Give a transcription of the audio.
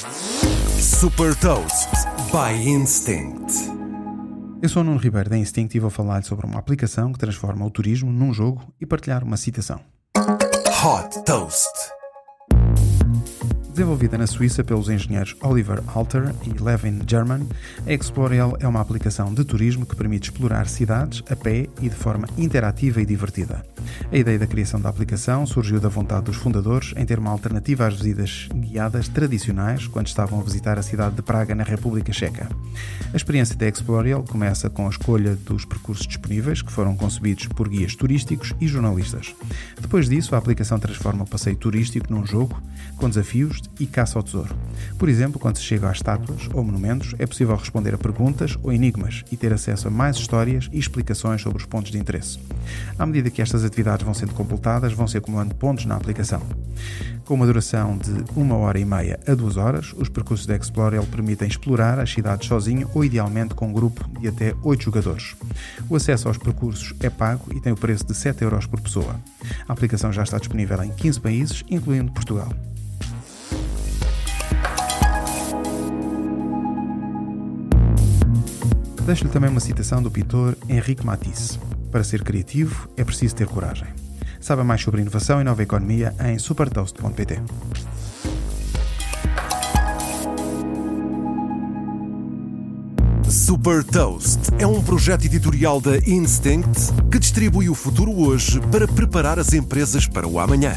Super Toast by Instinct. Eu sou o Nuno Ribeiro da Instinct e vou falar sobre uma aplicação que transforma o turismo num jogo e partilhar uma citação. Hot Toast. Desenvolvida na Suíça pelos engenheiros Oliver Alter e Levin German, a Explorial é uma aplicação de turismo que permite explorar cidades a pé e de forma interativa e divertida. A ideia da criação da aplicação surgiu da vontade dos fundadores em ter uma alternativa às visitas guiadas tradicionais quando estavam a visitar a cidade de Praga, na República Checa. A experiência da Explorial começa com a escolha dos percursos disponíveis, que foram concebidos por guias turísticos e jornalistas. Depois disso, a aplicação transforma o passeio turístico num jogo com desafios e caça ao tesouro. Por exemplo, quando se chega a estátuas ou monumentos, é possível responder a perguntas ou enigmas e ter acesso a mais histórias e explicações sobre os pontos de interesse. À medida que estas atividades vão sendo completadas, vão se acumulando pontos na aplicação. Com uma duração de uma hora e meia a duas horas, os percursos da Explorel permitem explorar as cidades sozinho ou idealmente com um grupo de até 8 jogadores. O acesso aos percursos é pago e tem o preço de 7 euros por pessoa. A aplicação já está disponível em 15 países, incluindo Portugal. Deixo-lhe também uma citação do pintor Henrique Matisse. Para ser criativo é preciso ter coragem. Saiba mais sobre inovação e nova economia em supertoast.pt. Super Toast é um projeto editorial da Instinct que distribui o futuro hoje para preparar as empresas para o amanhã.